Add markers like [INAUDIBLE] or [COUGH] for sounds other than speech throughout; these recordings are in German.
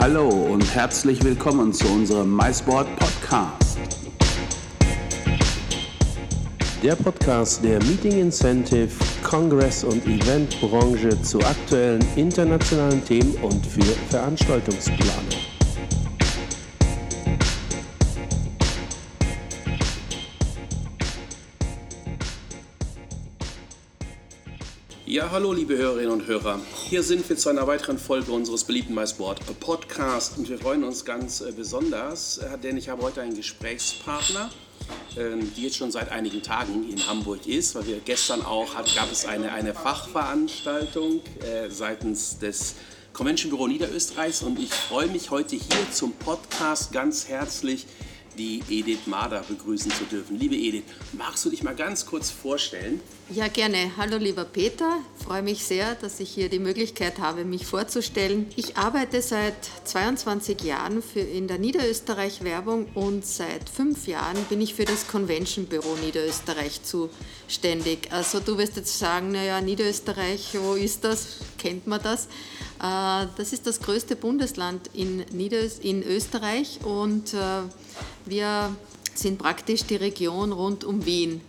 Hallo und herzlich willkommen zu unserem MySport Podcast. Der Podcast der Meeting Incentive, Kongress- und Eventbranche zu aktuellen internationalen Themen und für Veranstaltungsplanung. Hallo liebe Hörerinnen und Hörer. Hier sind wir zu einer weiteren Folge unseres beliebten MySport Podcast und wir freuen uns ganz äh, besonders, äh, denn ich habe heute einen Gesprächspartner, ähm, die jetzt schon seit einigen Tagen in Hamburg ist, weil wir gestern auch hat, gab es eine, eine Fachveranstaltung äh, seitens des Convention Büro Niederösterreichs und ich freue mich heute hier zum Podcast ganz herzlich die Edith Mader begrüßen zu dürfen. Liebe Edith, magst du dich mal ganz kurz vorstellen? Ja, gerne. Hallo lieber Peter, ich freue mich sehr, dass ich hier die Möglichkeit habe, mich vorzustellen. Ich arbeite seit 22 Jahren für in der Niederösterreich Werbung und seit fünf Jahren bin ich für das Convention Büro Niederösterreich zuständig. Also du wirst jetzt sagen, naja, Niederösterreich, wo ist das? Kennt man das? Äh, das ist das größte Bundesland in, Niederös in Österreich und äh, wir sind praktisch die Region rund um Wien.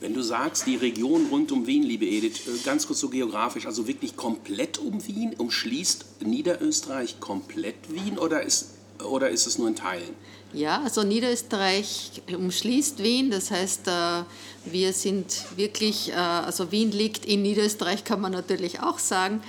Wenn du sagst, die Region rund um Wien, liebe Edith, äh, ganz kurz so geografisch, also wirklich komplett um Wien, umschließt Niederösterreich komplett Wien oder ist, oder ist es nur in Teilen? Ja, also Niederösterreich umschließt Wien, das heißt, wir sind wirklich, also Wien liegt in Niederösterreich, kann man natürlich auch sagen.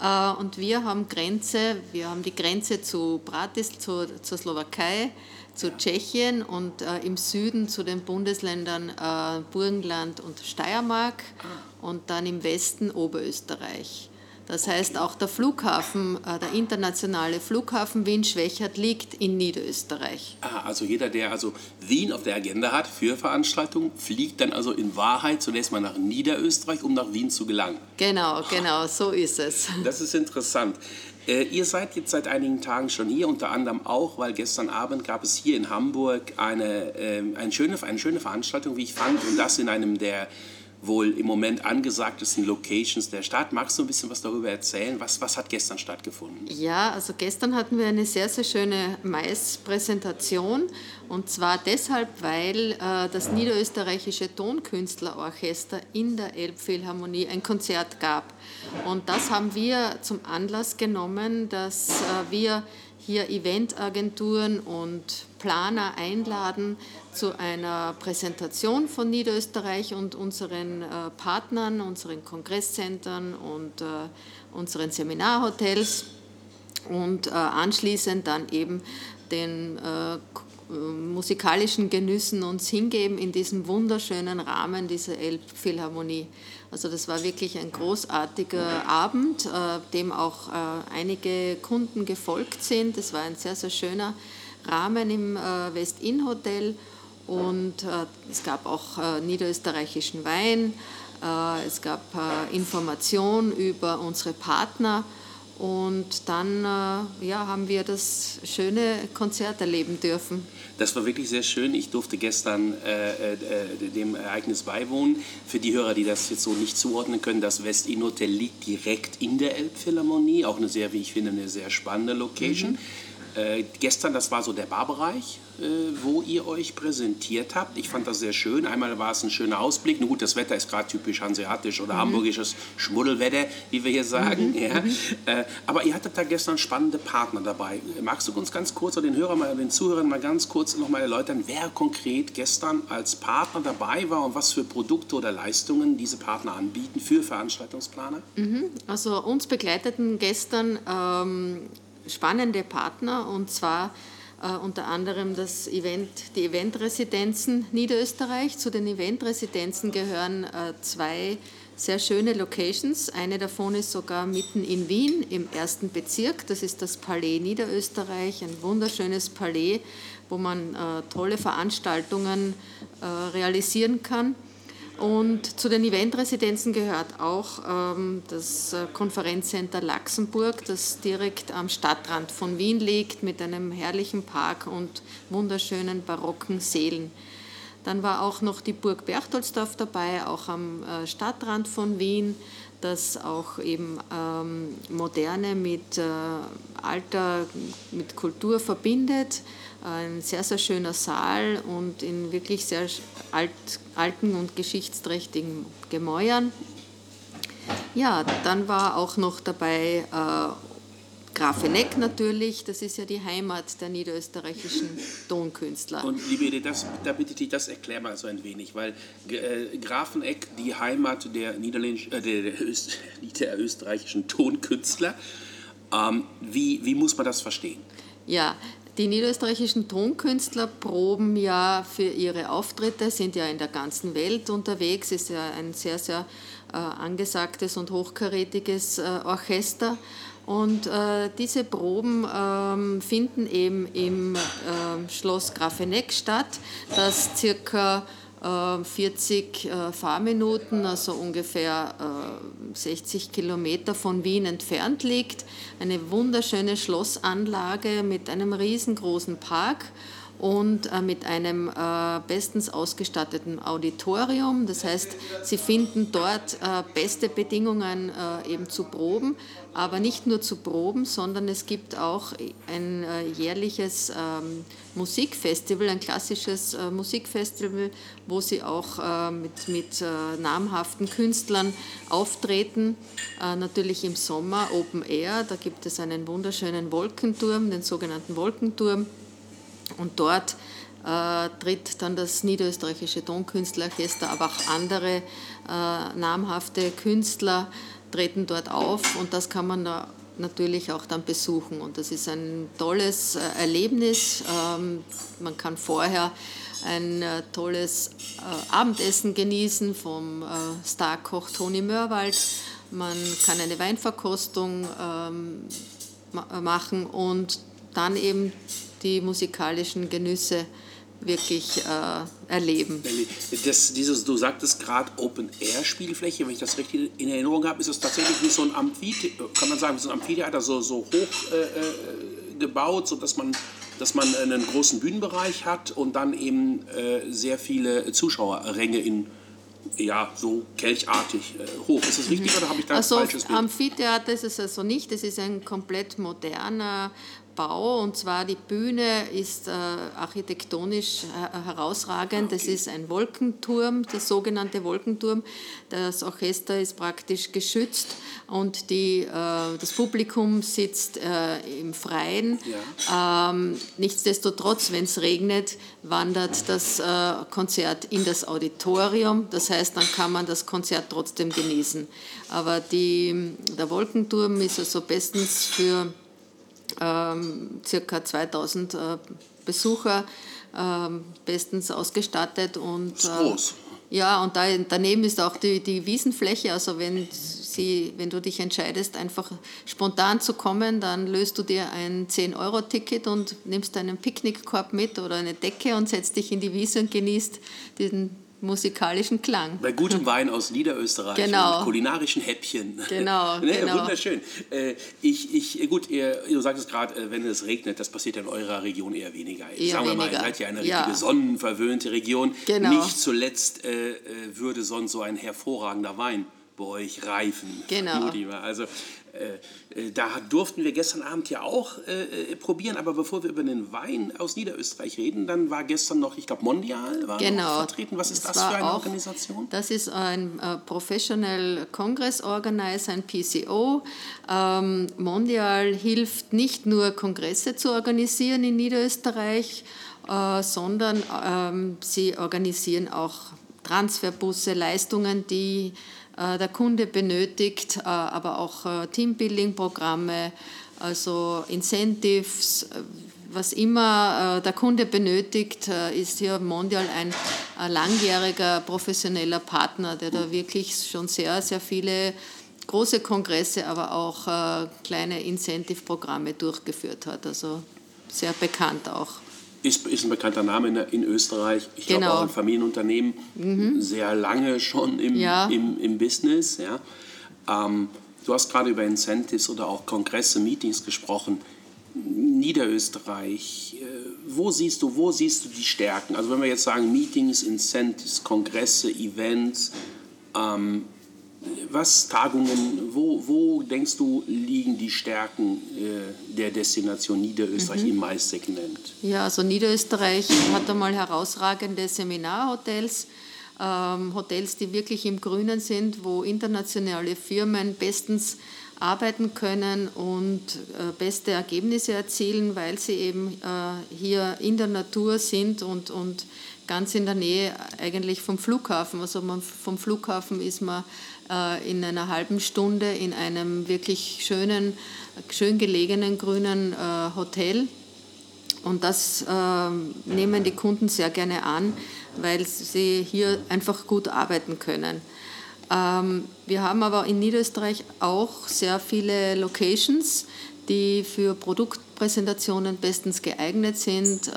Äh, und wir haben Grenze, wir haben die Grenze zu Bratis, zu, zur Slowakei, zu Tschechien und äh, im Süden zu den Bundesländern äh, Burgenland und Steiermark ah. und dann im Westen Oberösterreich. Das heißt, auch der Flughafen, äh, der internationale Flughafen Wien-Schwächert liegt in Niederösterreich. Ah, also jeder, der also Wien auf der Agenda hat für Veranstaltungen, fliegt dann also in Wahrheit zunächst mal nach Niederösterreich, um nach Wien zu gelangen. Genau, genau, so ist es. [LAUGHS] Das ist interessant. Äh, ihr seid jetzt seit einigen Tagen schon hier, unter anderem auch, weil gestern Abend gab es hier in Hamburg eine, äh, eine, schöne, eine schöne Veranstaltung, wie ich fand, und das in einem der wohl im Moment angesagtesten Locations der Stadt. Magst du ein bisschen was darüber erzählen? Was, was hat gestern stattgefunden? Ja, also gestern hatten wir eine sehr, sehr schöne Mais-Präsentation und zwar deshalb, weil äh, das Niederösterreichische Tonkünstlerorchester in der Elbphilharmonie ein Konzert gab. Und das haben wir zum Anlass genommen, dass äh, wir hier Eventagenturen und Planer einladen zu einer Präsentation von Niederösterreich und unseren äh, Partnern, unseren Kongresszentren und äh, unseren Seminarhotels und anschließend dann eben den musikalischen Genüssen uns hingeben in diesem wunderschönen Rahmen dieser Elbphilharmonie. Also das war wirklich ein großartiger Abend, dem auch einige Kunden gefolgt sind. Es war ein sehr, sehr schöner Rahmen im West-Inn-Hotel und äh, es gab auch äh, niederösterreichischen Wein, äh, es gab äh, Information über unsere Partner und dann äh, ja, haben wir das schöne Konzert erleben dürfen. Das war wirklich sehr schön. Ich durfte gestern äh, dem Ereignis beiwohnen. Für die Hörer, die das jetzt so nicht zuordnen können, das West-Inn Hotel liegt direkt in der Elbphilharmonie. Auch eine sehr, wie ich finde, eine sehr spannende Location. Mhm. Äh, gestern, das war so der Barbereich, äh, wo ihr euch präsentiert habt. Ich fand das sehr schön. Einmal war es ein schöner Ausblick. Nun gut, das Wetter ist gerade typisch hanseatisch oder mhm. hamburgisches Schmuddelwetter, wie wir hier sagen. Mhm. Ja. Mhm. Äh, aber ihr hattet da gestern spannende Partner dabei. Magst du uns ganz kurz oder den Hörern, mal, den Zuhörern mal ganz kurz noch mal erläutern, wer konkret gestern als Partner dabei war und was für Produkte oder Leistungen diese Partner anbieten für Veranstaltungsplaner? Mhm. Also uns begleiteten gestern ähm, spannende Partner und zwar äh, unter anderem das Event, die Eventresidenzen Niederösterreich. Zu den Eventresidenzen gehören äh, zwei sehr schöne Locations. Eine davon ist sogar mitten in Wien im ersten Bezirk. Das ist das Palais Niederösterreich, ein wunderschönes Palais, wo man äh, tolle Veranstaltungen realisieren kann. Und zu den Eventresidenzen gehört auch ähm, das äh, Konferenzcenter Laxenburg, das direkt am Stadtrand von Wien liegt, mit einem herrlichen Park und wunderschönen barocken Sälen. Dann war auch noch die Burg Berchtoldsdorf dabei, auch am Stadtrand von Wien das auch eben ähm, Moderne mit äh, Alter, mit Kultur verbindet. Ein sehr, sehr schöner Saal und in wirklich sehr alt, alten und geschichtsträchtigen Gemäuern. Ja, dann war auch noch dabei äh, Grafeneck natürlich, das ist ja die Heimat der niederösterreichischen Tonkünstler. Und liebe Edith, das, da bitte ich dich, das erklär mal so ein wenig, weil äh, Grafeneck, die Heimat der, Niederländisch, äh, der, der, Öst, [LAUGHS] der, österreichischen Tonkünstler, ähm, wie, wie muss man das verstehen? Ja, die niederösterreichischen Tonkünstler proben ja für ihre Auftritte, sind ja in der ganzen Welt unterwegs, ist ja ein sehr, sehr angesagtes und hochkarätiges äh, Orchester. Und äh, diese Proben ähm, finden eben im äh, Schloss Grafeneck statt, das circa äh, 40 äh, Fahrminuten, also ungefähr 60 äh, Kilometer von Wien entfernt liegt. Eine wunderschöne Schlossanlage mit einem riesengroßen Park und äh, mit einem äh, bestens ausgestatteten Auditorium. Das heißt, Sie finden dort äh, beste Bedingungen eben zu proben, aber nicht nur zu proben, sondern es gibt auch ein jährliches ähm, Musikfestival, ein klassisches Musikfestival, wo Sie auch mit, mit namhaften Künstlern auftreten. Natürlich im Sommer Open Air, da gibt es einen wunderschönen Wolkenturm, den sogenannten Wolkenturm. Und dort äh, tritt dann das Niederösterreichische Tonkünstlerorchester, aber auch andere äh, namhafte Künstler treten dort auf und das kann man da natürlich auch dann besuchen. Und das ist ein tolles äh, Erlebnis. Ähm, man kann vorher ein äh, tolles äh, Abendessen genießen vom äh, Starkoch Toni Mörwald. Man kann eine Weinverkostung ähm, machen und dann eben die musikalischen Genüsse wirklich äh, erleben. Das, dieses, du sagtest gerade Open-Air-Spielfläche, wenn ich das richtig in Erinnerung habe, ist es tatsächlich wie so ein Amphitheater, kann man sagen, so ein Amphitheater, so, so hoch äh, äh, gebaut, sodass man, dass man einen großen Bühnenbereich hat und dann eben äh, sehr viele Zuschauerränge in ja, so kelchartig äh, hoch. Ist das richtig mhm. oder habe ich da also, ein falsches Bild? Amphitheater ist es also nicht, es ist ein komplett moderner Bau und zwar die Bühne ist äh, architektonisch äh, herausragend. Das ist ein Wolkenturm, der sogenannte Wolkenturm. Das Orchester ist praktisch geschützt und die, äh, das Publikum sitzt äh, im Freien. Ja. Ähm, nichtsdestotrotz, wenn es regnet, wandert das äh, Konzert in das Auditorium. Das heißt, dann kann man das Konzert trotzdem genießen. Aber die, der Wolkenturm ist also bestens für ähm, circa 2000 äh, Besucher ähm, bestens ausgestattet. Und, das ist groß. Äh, ja, und da, daneben ist auch die, die Wiesenfläche. Also wenn, sie, wenn du dich entscheidest, einfach spontan zu kommen, dann löst du dir ein 10-Euro-Ticket und nimmst einen Picknickkorb mit oder eine Decke und setzt dich in die Wiese und genießt diesen musikalischen Klang. Bei gutem Wein aus Niederösterreich genau. und kulinarischen Häppchen. Genau, [LAUGHS] ne, genau. Wunderschön. Äh, ich, ich, gut, ihr, du sagtest gerade, äh, wenn es regnet, das passiert in eurer Region eher weniger. Eher Sagen wir weniger. mal, ihr seid ja eine ja. richtige sonnenverwöhnte Region. Genau. Nicht zuletzt äh, äh, würde sonst so ein hervorragender Wein euch reifen. Genau. Also äh, äh, da durften wir gestern Abend ja auch äh, probieren, aber bevor wir über den Wein aus Niederösterreich reden, dann war gestern noch, ich glaube, Mondial war genau. vertreten. Was ist das, das für eine auch, Organisation? Das ist ein äh, Professional Congress Organizer, ein PCO. Ähm, Mondial hilft nicht nur Kongresse zu organisieren in Niederösterreich, äh, sondern ähm, sie organisieren auch Transferbusse, Leistungen, die äh, der Kunde benötigt, äh, aber auch äh, Teambuilding-Programme, also Incentives, was immer der Kunde benötigt, ist hier Mondial ein langjähriger professioneller Partner, der da wirklich schon sehr, sehr viele große Kongresse, aber auch kleine Incentive-Programme durchgeführt hat. Also sehr bekannt auch ist, ist ein bekannter Name in, in Österreich. Ich genau. glaube auch ein Familienunternehmen, mhm. sehr lange schon im, ja. im, im Business. Ja. Ähm, du hast gerade über Incentives oder auch Kongresse, Meetings gesprochen. Niederösterreich, äh, wo siehst du, wo siehst du die Stärken? Also wenn wir jetzt sagen Meetings, Incentives, Kongresse, Events, ähm, was Tagungen, wo, wo denkst du liegen die Stärken äh, der Destination Niederösterreich mhm. im Maissegment? Ja, also Niederösterreich hat einmal herausragende Seminarhotels. Ähm, Hotels, die wirklich im Grünen sind, wo internationale Firmen bestens arbeiten können und äh, beste Ergebnisse erzielen, weil sie eben äh, hier in der Natur sind und, und ganz in der Nähe eigentlich vom Flughafen. Also man, vom Flughafen ist man in einer halben Stunde in einem wirklich schönen, schön gelegenen grünen äh, Hotel. Und das äh, nehmen die Kunden sehr gerne an, weil sie hier einfach gut arbeiten können. Ähm, wir haben aber in Niederösterreich auch sehr viele Locations, die für Produktpräsentationen bestens geeignet sind, äh,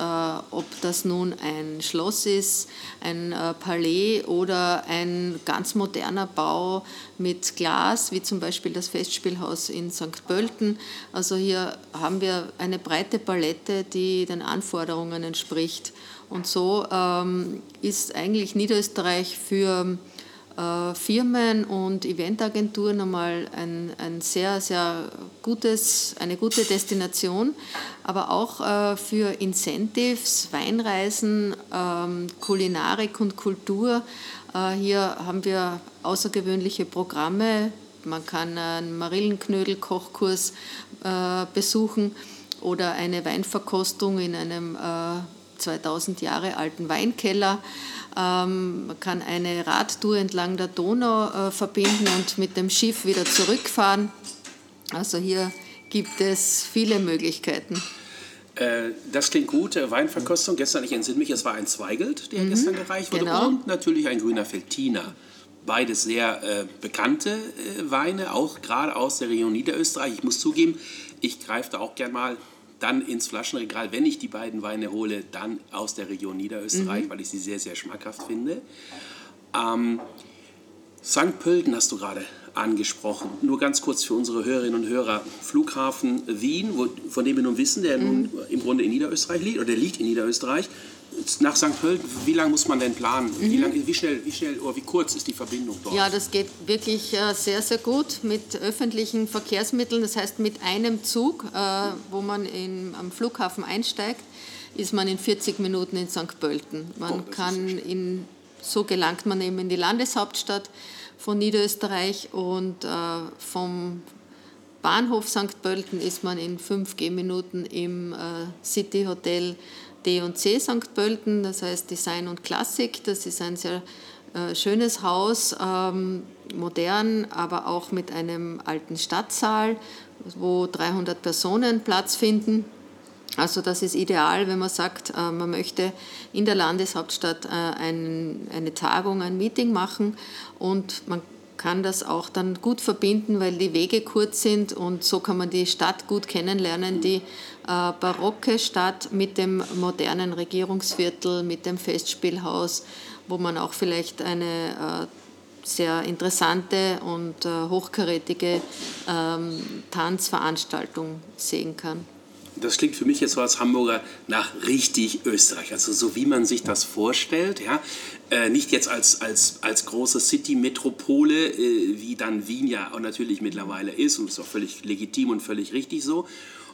ob das nun ein Schloss ist, ein äh, Palais oder ein ganz moderner Bau mit Glas, wie zum Beispiel das Festspielhaus in St. Pölten. Also hier haben wir eine breite Palette, die den Anforderungen entspricht. Und so ähm, ist eigentlich Niederösterreich für Firmen und Eventagenturen einmal ein, ein sehr, sehr gutes, eine gute Destination, aber auch äh, für Incentives, Weinreisen, ähm, Kulinarik und Kultur. Äh, hier haben wir außergewöhnliche Programme. Man kann einen Marillenknödel-Kochkurs besuchen oder eine Weinverkostung in einem 2000 Jahre alten Weinkeller. Ähm, man kann eine Radtour entlang der Donau äh, verbinden und mit dem Schiff wieder zurückfahren. Also hier gibt es viele Möglichkeiten. Äh, das klingt gut. Weinverkostung. Gestern, ich entsinne mich, es war ein Zweigelt, der mhm, gestern gereicht wurde. Genau. Und natürlich ein grüner Feltiner. Beides sehr äh, bekannte äh, Weine, auch gerade aus der Region Niederösterreich. Ich muss zugeben, ich greife da auch gern mal dann ins Flaschenregal, wenn ich die beiden Weine hole, dann aus der Region Niederösterreich, mhm. weil ich sie sehr, sehr schmackhaft finde. Ähm, St. Pölten hast du gerade angesprochen. Nur ganz kurz für unsere Hörerinnen und Hörer. Flughafen Wien, wo, von dem wir nun wissen, der mhm. nun im Grunde in Niederösterreich liegt, oder der liegt in Niederösterreich nach St. Pölten, wie lange muss man denn planen? Mhm. Wie, lang, wie, schnell, wie schnell oder wie kurz ist die Verbindung dort? Ja, das geht wirklich äh, sehr, sehr gut mit öffentlichen Verkehrsmitteln. Das heißt, mit einem Zug, äh, wo man in, am Flughafen einsteigt, ist man in 40 Minuten in St. Pölten. Man oh, kann in, so gelangt man eben in die Landeshauptstadt von Niederösterreich und äh, vom Bahnhof St. Pölten ist man in 5 Gehminuten im City Hotel D&C St. Pölten, das heißt Design und Klassik. Das ist ein sehr äh, schönes Haus, ähm, modern, aber auch mit einem alten Stadtsaal, wo 300 Personen Platz finden. Also das ist ideal, wenn man sagt, äh, man möchte in der Landeshauptstadt äh, ein, eine Tagung, ein Meeting machen und man kann das auch dann gut verbinden, weil die Wege kurz sind und so kann man die Stadt gut kennenlernen, die äh, barocke Stadt mit dem modernen Regierungsviertel, mit dem Festspielhaus, wo man auch vielleicht eine äh, sehr interessante und äh, hochkarätige ähm, Tanzveranstaltung sehen kann das klingt für mich jetzt so als Hamburger nach richtig Österreich, also so wie man sich das vorstellt, ja, äh, nicht jetzt als, als, als große City-Metropole, äh, wie dann Wien ja auch natürlich mittlerweile ist und ist auch völlig legitim und völlig richtig so.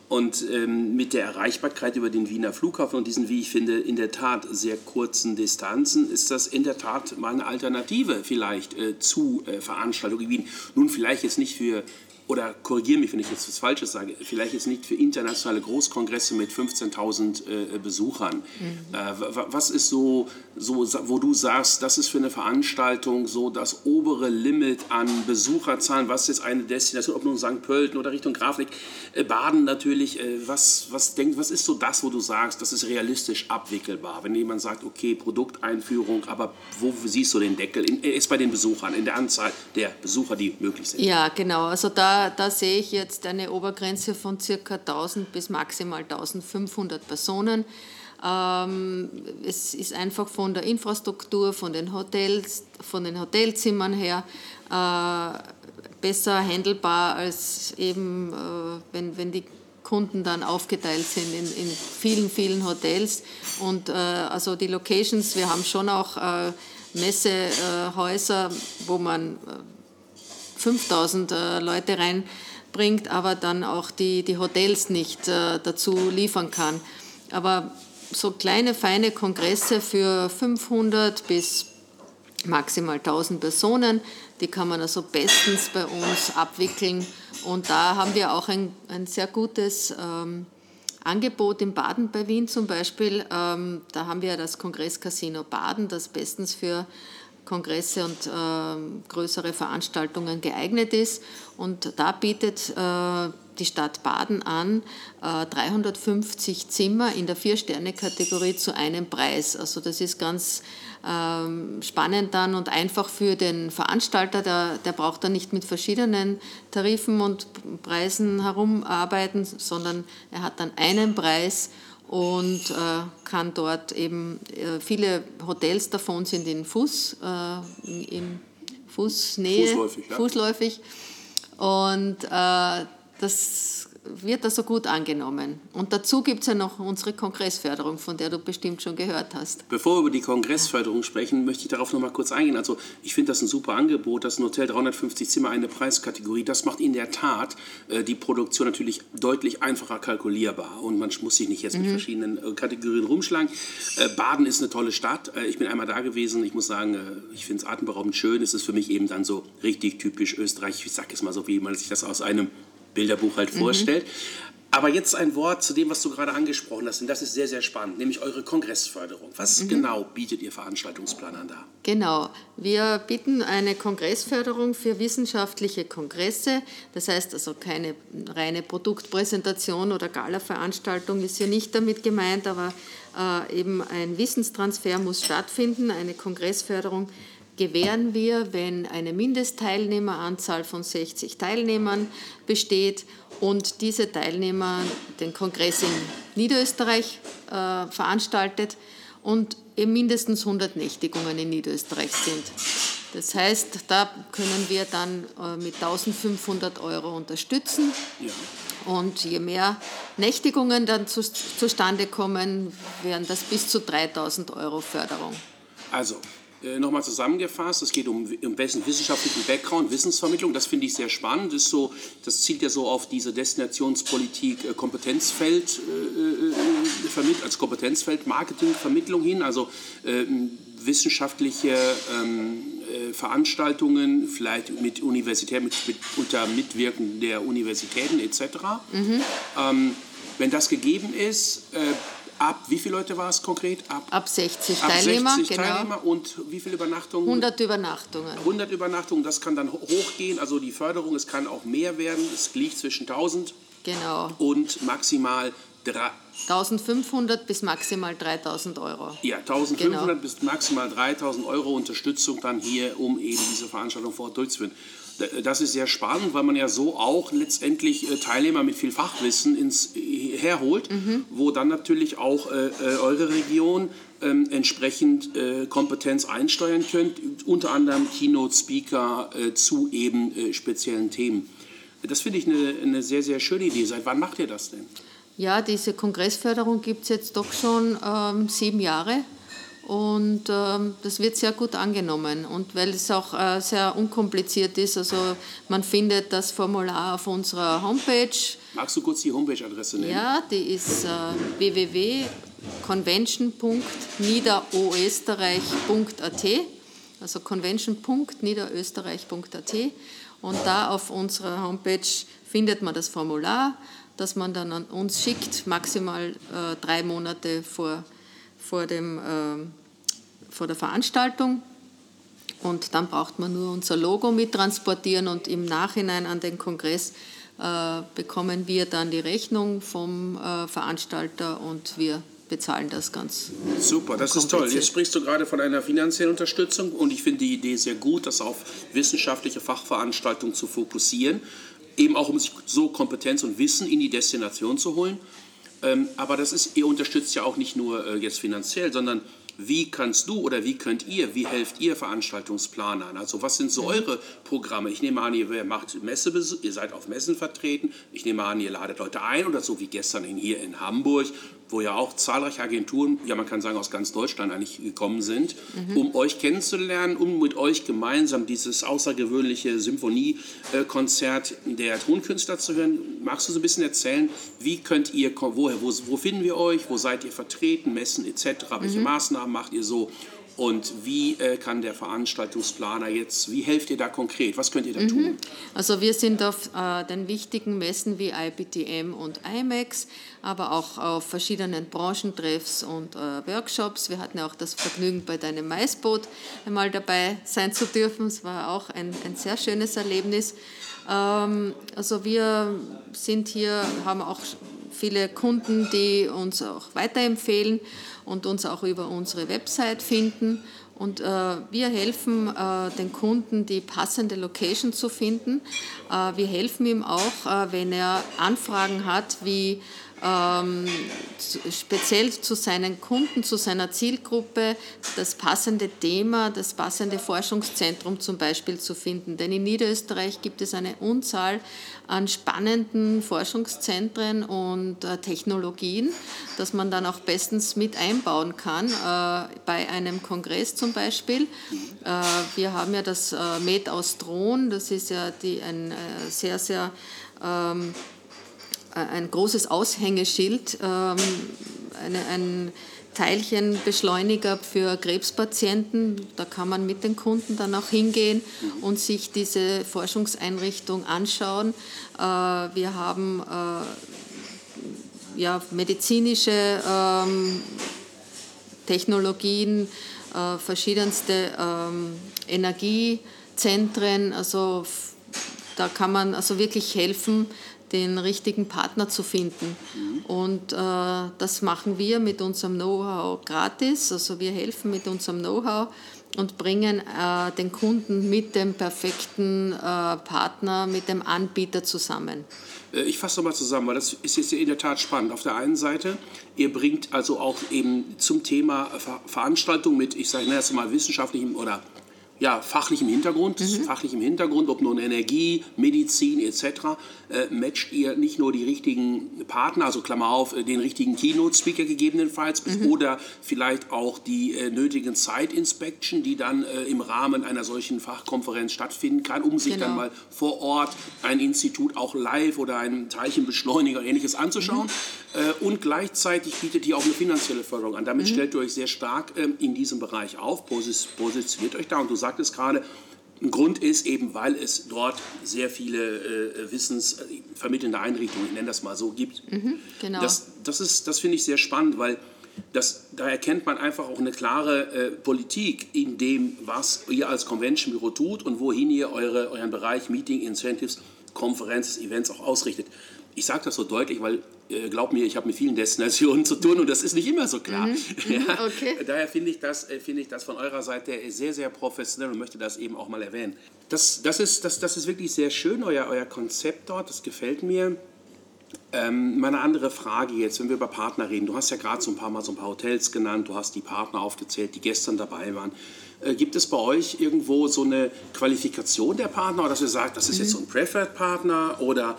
Und ähm, mit der Erreichbarkeit über den Wiener Flughafen und diesen, wie ich finde, in der Tat sehr kurzen Distanzen, ist das in der Tat mal eine Alternative vielleicht äh, zu äh, Veranstaltungen wie Wien. Nun vielleicht jetzt nicht für oder korrigiere mich, wenn ich jetzt was Falsches sage, vielleicht jetzt nicht für internationale Großkongresse mit 15.000 äh, Besuchern. Mhm. Äh, was ist so, so, wo du sagst, das ist für eine Veranstaltung so das obere Limit an Besucherzahlen, was jetzt eine Destination, ob nun St. Pölten oder Richtung Grafik, äh, Baden natürlich, äh, was, was, denk, was ist so das, wo du sagst, das ist realistisch abwickelbar? Wenn jemand sagt, okay, Produkteinführung, aber wo siehst du den Deckel? In, äh, ist bei den Besuchern, in der Anzahl der Besucher, die möglich sind? Ja, genau. Also da da, sehe ich jetzt eine Obergrenze von ca. 1000 bis maximal 1500 Personen. Ähm, es ist einfach von der Infrastruktur, von den Hotels, von den Hotelzimmern her äh, besser handelbar als eben, äh, wenn, wenn die Kunden dann aufgeteilt sind in, in vielen, vielen Hotels. Und äh, also die Locations, wir haben schon auch äh, Messehäuser, wo man 5000 äh, Leute reinbringt, aber dann auch die, die Hotels nicht äh, dazu liefern kann. Aber so kleine, feine Kongresse für 500 bis maximal 1000 Personen, die kann man also bestens bei uns abwickeln. Und da haben wir auch ein, ein sehr gutes ähm, Angebot in Baden bei Wien zum Beispiel. Ähm, da haben wir das Kongresscasino Baden, das bestens für Kongresse und äh, größere Veranstaltungen geeignet ist. Und da bietet äh, die Stadt Baden an, 350 äh, Zimmer in der Vier-Sterne-Kategorie zu einem Preis. Also das ist ganz ähm, spannend dann und einfach für den Veranstalter, der, der braucht dann nicht mit verschiedenen Tarifen und Preisen herumarbeiten, sondern er hat dann einen Preis und äh, kann dort eben, äh, viele Hotels davon sind in Fuß, äh, in Fußnähe, fußläufig, ja. fußläufig. und äh, das wird also gut angenommen. Und dazu gibt es ja noch unsere Kongressförderung, von der du bestimmt schon gehört hast. Bevor wir über die Kongressförderung sprechen, möchte ich darauf noch mal kurz eingehen. Also ich finde das ein super Angebot, das ein Hotel 350 Zimmer, eine Preiskategorie. Das macht in der Tat äh, die Produktion natürlich deutlich einfacher kalkulierbar. Und man muss sich nicht jetzt mit mhm. verschiedenen äh, Kategorien rumschlagen. Äh, Baden ist eine tolle Stadt. Äh, ich bin einmal da gewesen. Ich muss sagen, äh, ich finde es atemberaubend schön. Es ist für mich eben dann so richtig typisch Österreich. Ich sage es mal so, wie man sich das aus einem Bilderbuch halt mhm. vorstellt. Aber jetzt ein Wort zu dem, was du gerade angesprochen hast, und das ist sehr, sehr spannend, nämlich eure Kongressförderung. Was mhm. genau bietet ihr Veranstaltungsplanern da? Genau, wir bieten eine Kongressförderung für wissenschaftliche Kongresse. Das heißt also keine reine Produktpräsentation oder Galaveranstaltung ist hier nicht damit gemeint, aber äh, eben ein Wissenstransfer muss stattfinden, eine Kongressförderung gewähren wir, wenn eine Mindestteilnehmeranzahl von 60 Teilnehmern besteht und diese Teilnehmer den Kongress in Niederösterreich äh, veranstaltet und eben mindestens 100 Nächtigungen in Niederösterreich sind. Das heißt, da können wir dann äh, mit 1500 Euro unterstützen. Ja. Und je mehr Nächtigungen dann zu, zustande kommen, wären das bis zu 3000 Euro Förderung. Also äh, Nochmal zusammengefasst, es geht um, um wissenschaftlichen Background, Wissensvermittlung, das finde ich sehr spannend. Das, so, das zielt ja so auf diese Destinationspolitik äh, Kompetenzfeld, äh, äh als Kompetenzfeld Marketing, Vermittlung hin, also äh, wissenschaftliche ähm, äh, Veranstaltungen, vielleicht mit Universität, mit, mit, unter Mitwirken der Universitäten etc. Mhm. Ähm, wenn das gegeben ist, Ab wie viele Leute war es konkret? Ab, Ab 60 ab Teilnehmer. 60 genau. Teilnehmer und wie viele Übernachtungen? 100 Übernachtungen. 100 Übernachtungen, das kann dann hochgehen, also die Förderung, es kann auch mehr werden, es liegt zwischen 1000 genau. und maximal 1500 bis maximal 3000 Euro. Ja, 1500 genau. bis maximal 3000 Euro Unterstützung dann hier, um eben diese Veranstaltung vor Ort durchzuführen. Das ist sehr spannend, weil man ja so auch letztendlich äh, Teilnehmer mit viel Fachwissen ins, äh, herholt, mhm. wo dann natürlich auch äh, äh, eure Region ähm, entsprechend äh, Kompetenz einsteuern könnt, unter anderem Keynote-Speaker äh, zu eben speziellen Themen. Das finde ich eine, eine sehr, sehr schöne Idee. Seit wann macht ihr das denn? Ja, diese Kongressförderung gibt es jetzt doch schon ähm, sieben Jahre. Und ähm, das wird sehr gut angenommen. Und weil es auch äh, sehr unkompliziert ist, also man findet das Formular auf unserer Homepage. Magst du kurz die Homepage-Adresse nennen? Ja, die ist äh, www.convention.niederoösterreich.at, also convention.niederösterreich.at. Und da auf unserer Homepage findet man das Formular, das man dann an uns schickt, maximal äh, drei Monate vor vor, dem, äh, vor der Veranstaltung. Und dann braucht man nur unser Logo mittransportieren und im Nachhinein an den Kongress äh, bekommen wir dann die Rechnung vom äh, Veranstalter und wir bezahlen das ganz. Super, das ist toll. Jetzt sprichst du gerade von einer finanziellen Unterstützung und ich finde die Idee sehr gut, das auf wissenschaftliche Fachveranstaltungen zu fokussieren, eben auch um sich so Kompetenz und Wissen in die Destination zu holen. Ähm, aber das ist, ihr unterstützt ja auch nicht nur äh, jetzt finanziell, sondern wie kannst du oder wie könnt ihr, wie helft ihr Veranstaltungsplanern? Also was sind so mhm. eure Programme? Ich nehme an, ihr macht Messebesuch, ihr seid auf Messen vertreten. Ich nehme an, ihr ladet Leute ein oder so wie gestern hier in Hamburg wo ja auch zahlreiche Agenturen, ja man kann sagen aus ganz Deutschland eigentlich gekommen sind, mhm. um euch kennenzulernen, um mit euch gemeinsam dieses außergewöhnliche Symphoniekonzert der Tonkünstler zu hören. Magst du so ein bisschen erzählen, wie könnt ihr, woher, wo, wo finden wir euch, wo seid ihr vertreten, Messen etc., welche mhm. Maßnahmen macht ihr so, und wie äh, kann der Veranstaltungsplaner jetzt, wie helft ihr da konkret? Was könnt ihr da mhm. tun? Also wir sind auf äh, den wichtigen Messen wie IBTM und IMAX, aber auch auf verschiedenen Branchentreffs und äh, Workshops. Wir hatten ja auch das Vergnügen, bei deinem Maisboot einmal dabei sein zu dürfen. Es war auch ein, ein sehr schönes Erlebnis. Ähm, also wir sind hier, haben auch viele Kunden, die uns auch weiterempfehlen und uns auch über unsere Website finden. Und äh, wir helfen äh, den Kunden, die passende Location zu finden. Äh, wir helfen ihm auch, äh, wenn er Anfragen hat, wie ähm, speziell zu seinen Kunden, zu seiner Zielgruppe das passende Thema, das passende Forschungszentrum zum Beispiel zu finden. Denn in Niederösterreich gibt es eine Unzahl an spannenden Forschungszentren und äh, Technologien, dass man dann auch bestens mit einbauen kann, äh, bei einem Kongress zum Beispiel. Äh, wir haben ja das äh, Med Austron, das ist ja die, ein äh, sehr, sehr ähm, äh, ein großes Aushängeschild, ähm, eine, ein Teilchenbeschleuniger für Krebspatienten. Da kann man mit den Kunden dann auch hingehen und sich diese Forschungseinrichtung anschauen. Äh, wir haben äh, ja, medizinische ähm, Technologien, verschiedenste ähm, Energiezentren. Also da kann man also wirklich helfen, den richtigen Partner zu finden. Und äh, das machen wir mit unserem Know-how gratis. Also wir helfen mit unserem Know-how und bringen äh, den Kunden mit dem perfekten äh, Partner, mit dem Anbieter zusammen. Äh, ich fasse nochmal zusammen, weil das ist jetzt in der Tat spannend. Auf der einen Seite, ihr bringt also auch eben zum Thema Ver Veranstaltung mit, ich sage erst mal wissenschaftlichem oder ja, fachlichem Hintergrund, mhm. fachlichem Hintergrund, ob nun Energie, Medizin etc., äh, matcht ihr nicht nur die richtigen Partner, also Klammer auf, äh, den richtigen Keynote-Speaker gegebenenfalls, mhm. oder vielleicht auch die äh, nötigen Site-Inspection, die dann äh, im Rahmen einer solchen Fachkonferenz stattfinden kann, um sich genau. dann mal vor Ort ein Institut auch live oder einen Teilchenbeschleuniger ähnliches anzuschauen. Mhm. Äh, und gleichzeitig bietet ihr auch eine finanzielle Förderung an. Damit mhm. stellt ihr euch sehr stark ähm, in diesem Bereich auf, positioniert euch da und du sagst, sagtest gerade, ein Grund ist eben, weil es dort sehr viele äh, wissensvermittelnde Einrichtungen, ich nenne das mal so, gibt. Mhm, genau. Das, das, das finde ich sehr spannend, weil das, da erkennt man einfach auch eine klare äh, Politik in dem, was ihr als Convention Büro tut und wohin ihr eure, euren Bereich Meeting, Incentives, Konferenzen, Events auch ausrichtet. Ich sage das so deutlich, weil äh, glaub mir, ich habe mit vielen Destinationen [LAUGHS] zu tun und das ist nicht immer so klar. Mhm. [LAUGHS] Ja, okay. Daher finde ich, das, äh, find ich das von eurer Seite sehr, sehr professionell und möchte das eben auch mal erwähnen. Das, das, ist, das, das ist wirklich sehr schön, euer, euer Konzept dort, das gefällt mir. Ähm, meine andere Frage jetzt, wenn wir über Partner reden. Du hast ja gerade so ein paar Mal so ein paar Hotels genannt, du hast die Partner aufgezählt, die gestern dabei waren. Äh, gibt es bei euch irgendwo so eine Qualifikation der Partner, dass ihr sagt, das ist mhm. jetzt so ein Preferred Partner oder,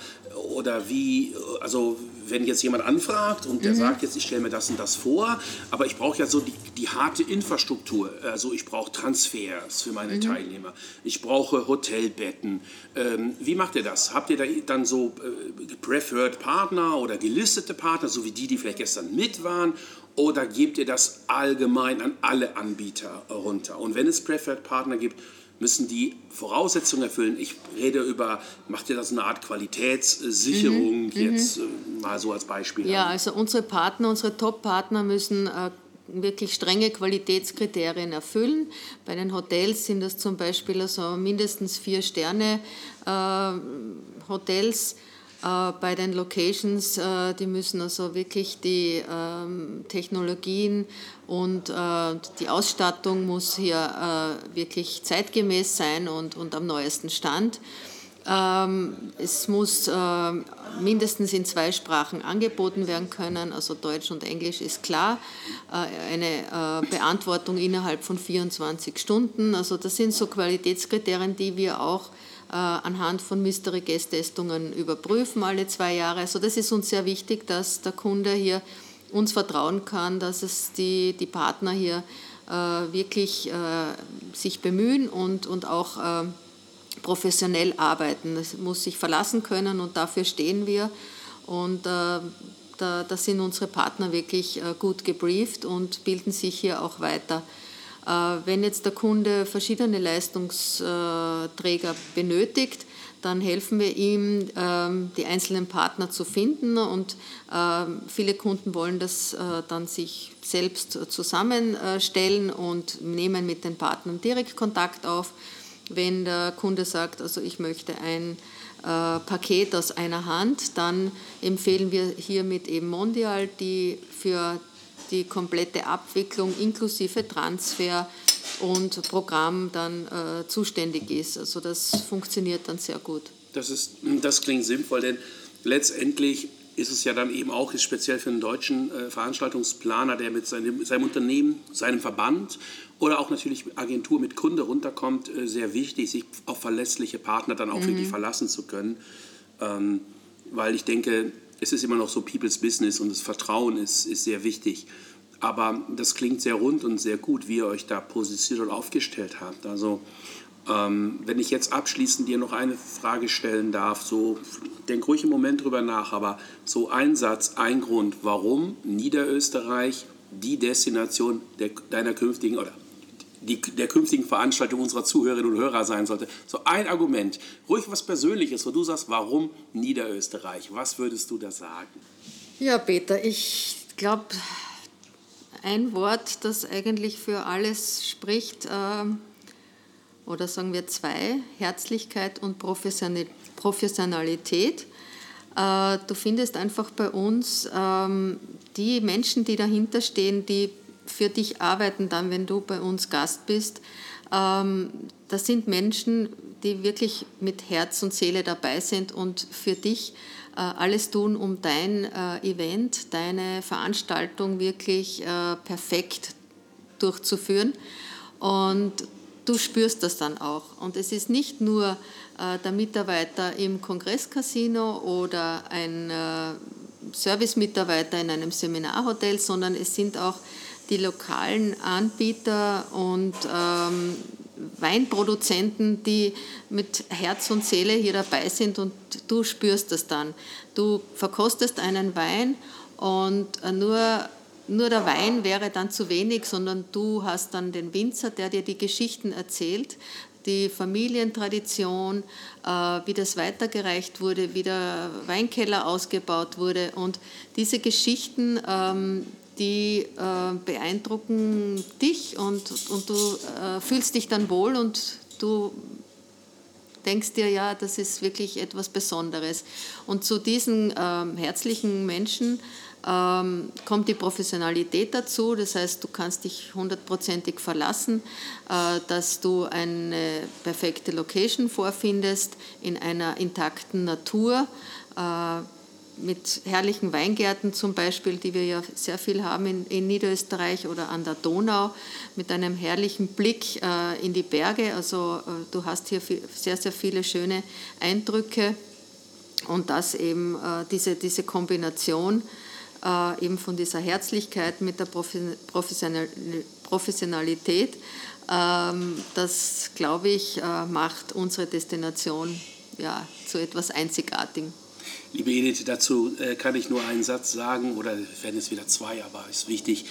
oder wie, also wenn jetzt jemand anfragt und der mhm. sagt jetzt, ich stelle mir das und das vor, aber ich brauche ja so die, die harte Infrastruktur. Also ich brauche Transfers für meine mhm. Teilnehmer. Ich brauche Hotelbetten. Ähm, wie macht ihr das? Habt ihr da dann so äh, Preferred Partner oder gelistete Partner, so wie die, die vielleicht gestern mit waren? Oder gebt ihr das allgemein an alle Anbieter runter? Und wenn es Preferred Partner gibt, müssen die Voraussetzungen erfüllen. Ich rede über, macht ihr das eine Art Qualitätssicherung mhm, jetzt mhm. Mal so als Beispiel? Ja, an. also unsere Partner, unsere Top-Partner müssen äh, wirklich strenge Qualitätskriterien erfüllen. Bei den Hotels sind das zum Beispiel also mindestens vier Sterne äh, Hotels äh, bei den Locations, äh, die müssen also wirklich die ähm, Technologien und äh, die Ausstattung muss hier wirklich zeitgemäß sein und, und am neuesten Stand. Ähm, es muss äh, mindestens in zwei Sprachen angeboten werden können, also Deutsch und Englisch ist klar. Äh, eine äh, Beantwortung innerhalb von 24 Stunden. Also das sind so Qualitätskriterien, die wir auch anhand von Mystery Guest Testungen überprüfen alle zwei Jahre. Also das ist uns sehr wichtig, dass der Kunde hier uns vertrauen kann, dass es die, die Partner hier wirklich sich bemühen und, und auch professionell arbeiten. Das muss sich verlassen können und dafür stehen wir. Und äh, da, da, sind unsere Partner wirklich äh, gut gebrieft und bilden sich hier auch weiter. Äh, wenn jetzt der Kunde verschiedene Leistungsträger benötigt, dann helfen wir ihm, ähm, die einzelnen Partner zu finden. Und ähm, viele Kunden wollen das äh, dann sich selbst zusammenstellen und nehmen mit den Partnern direkt Kontakt auf wenn der Kunde sagt, also ich möchte ein äh, Paket aus einer Hand, dann empfehlen wir hiermit eben Mondial, die für die komplette Abwicklung inklusive Transfer und Programm dann äh, zuständig ist. Also das funktioniert dann sehr gut. Das, ist, das klingt sinnvoll, denn letztendlich ist es ja dann eben auch speziell für einen deutschen äh, Veranstaltungsplaner, der mit seinem, seinem, Unternehmen, seinem Verband oder auch natürlich Agentur mit Kunde runterkommt, äh, sehr wichtig, sich auf verlässliche Partner dann auch mhm. wirklich verlassen zu können. Ähm, weil ich denke, es ist immer noch so People's Business und das Vertrauen ist, ist sehr wichtig. Aber das klingt sehr rund und sehr gut, wie ihr euch da positioniert und aufgestellt habt. Also ähm, wenn ich jetzt abschließend dir noch eine Frage stellen darf, so denk ruhig im Moment drüber nach, aber so ein Satz, ein Grund, warum Niederösterreich die Destination der, deiner künftigen oder die, der künftigen Veranstaltung unserer Zuhörerinnen und Hörer sein sollte. So ein Argument, ruhig was Persönliches, wo du sagst, warum Niederösterreich? Was würdest du da sagen? Ja, Peter, ich glaube, ein Wort, das eigentlich für alles spricht, äh, oder sagen wir zwei, Herzlichkeit und Professionalität. Äh, du findest einfach bei uns ähm, die Menschen, die dahinter stehen, die für dich arbeiten, dann, wenn du bei uns Gast bist. Ähm, das sind Menschen, die wirklich mit Herz und Seele dabei sind und für dich äh, alles tun, um dein äh, Event, deine Veranstaltung wirklich perfekt durchzuführen. Und du spürst das dann auch. Und es ist nicht nur äh, der Mitarbeiter im Kongresscasino oder ein äh, Servicemitarbeiter in einem Seminarhotel, sondern es sind auch die lokalen Anbieter und ähm, Weinproduzenten, die mit Herz und Seele hier dabei sind und du spürst das dann. Du verkostest einen Wein und äh, nur nur der Wein wäre dann zu wenig, sondern du hast dann den Winzer, der dir die Geschichten erzählt, die Familientradition, äh, wie das weitergereicht wurde, wie der Weinkeller ausgebaut wurde. Und diese Geschichten, ähm, die äh, beeindrucken dich und, und du äh, fühlst dich dann wohl und du denkst dir, ja, das ist wirklich etwas Besonderes. Und zu diesen ähm, herzlichen Menschen ähm, kommt die Professionalität dazu, das heißt, du kannst dich hundertprozentig verlassen, äh, dass du eine perfekte Location vorfindest in einer intakten Natur. Äh, mit herrlichen Weingärten zum Beispiel, die wir ja sehr viel haben in, in Niederösterreich oder an der Donau, mit einem herrlichen Blick äh, in die Berge. Also äh, du hast hier viel, sehr, sehr viele schöne Eindrücke und das eben äh, diese, diese Kombination äh, eben von dieser Herzlichkeit mit der Professionalität. Ähm, das, glaube ich, äh, macht unsere Destination ja, zu etwas Einzigartigem. Liebe Edith, dazu äh, kann ich nur einen Satz sagen, oder werden es wieder zwei, aber ist wichtig.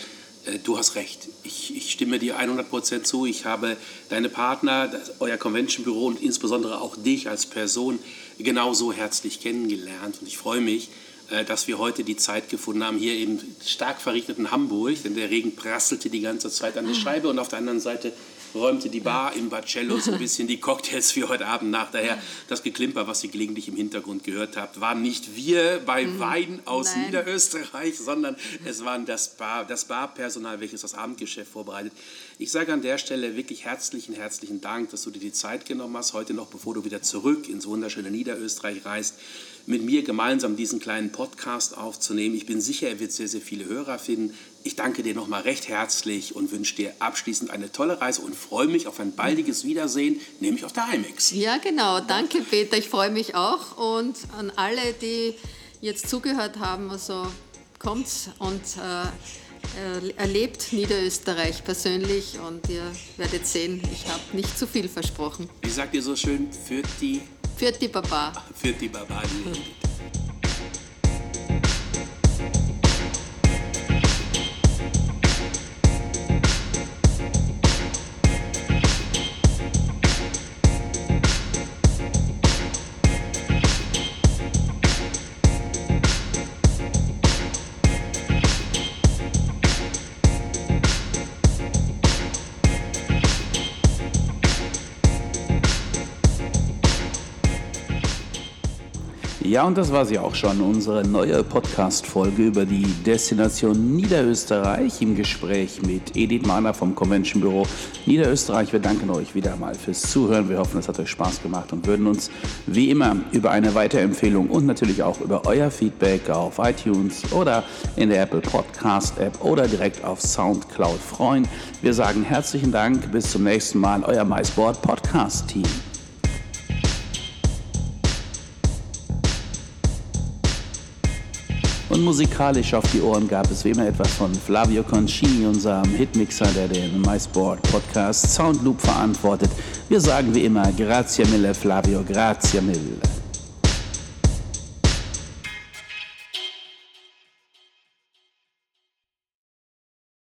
Du hast recht. Ich, ich stimme dir 100% zu. Ich habe deine Partner, euer Convention-Büro und insbesondere auch dich als Person genauso herzlich kennengelernt. Und ich freue mich, äh, dass wir heute die Zeit gefunden haben, hier im stark verregneten Hamburg, denn der Regen prasselte die ganze Zeit an der Scheibe und auf der anderen Seite räumte die Bar im Barcello so ein bisschen die Cocktails für heute Abend nach. Daher das Geklimper, was ihr gelegentlich im Hintergrund gehört habt, waren nicht wir bei mhm. Wein aus Nein. Niederösterreich, sondern es waren das, Bar, das Barpersonal, welches das Abendgeschäft vorbereitet. Ich sage an der Stelle wirklich herzlichen, herzlichen Dank, dass du dir die Zeit genommen hast, heute noch, bevor du wieder zurück ins wunderschöne Niederösterreich reist, mit mir gemeinsam diesen kleinen Podcast aufzunehmen. Ich bin sicher, er wird sehr, sehr viele Hörer finden. Ich danke dir nochmal recht herzlich und wünsche dir abschließend eine tolle Reise und freue mich auf ein baldiges Wiedersehen, nämlich auf der IMAX. Ja, genau. Danke, Peter. Ich freue mich auch. Und an alle, die jetzt zugehört haben, also kommt und äh, erlebt Niederösterreich persönlich und ihr werdet sehen, ich habe nicht zu viel versprochen. Wie sagt ihr so schön, für die für die Baba. Für die Baba. Ja, und das war sie auch schon, unsere neue Podcast-Folge über die Destination Niederösterreich im Gespräch mit Edith Mahner vom Convention Büro Niederösterreich. Wir danken euch wieder mal fürs Zuhören. Wir hoffen, es hat euch Spaß gemacht und würden uns wie immer über eine Weiterempfehlung und natürlich auch über euer Feedback auf iTunes oder in der Apple Podcast App oder direkt auf Soundcloud freuen. Wir sagen herzlichen Dank. Bis zum nächsten Mal. Euer MySport Podcast Team. Und musikalisch auf die Ohren gab es wie immer etwas von Flavio Concini, unserem Hitmixer, der den MySport Podcast Soundloop verantwortet. Wir sagen wie immer, grazie mille Flavio, grazie mille.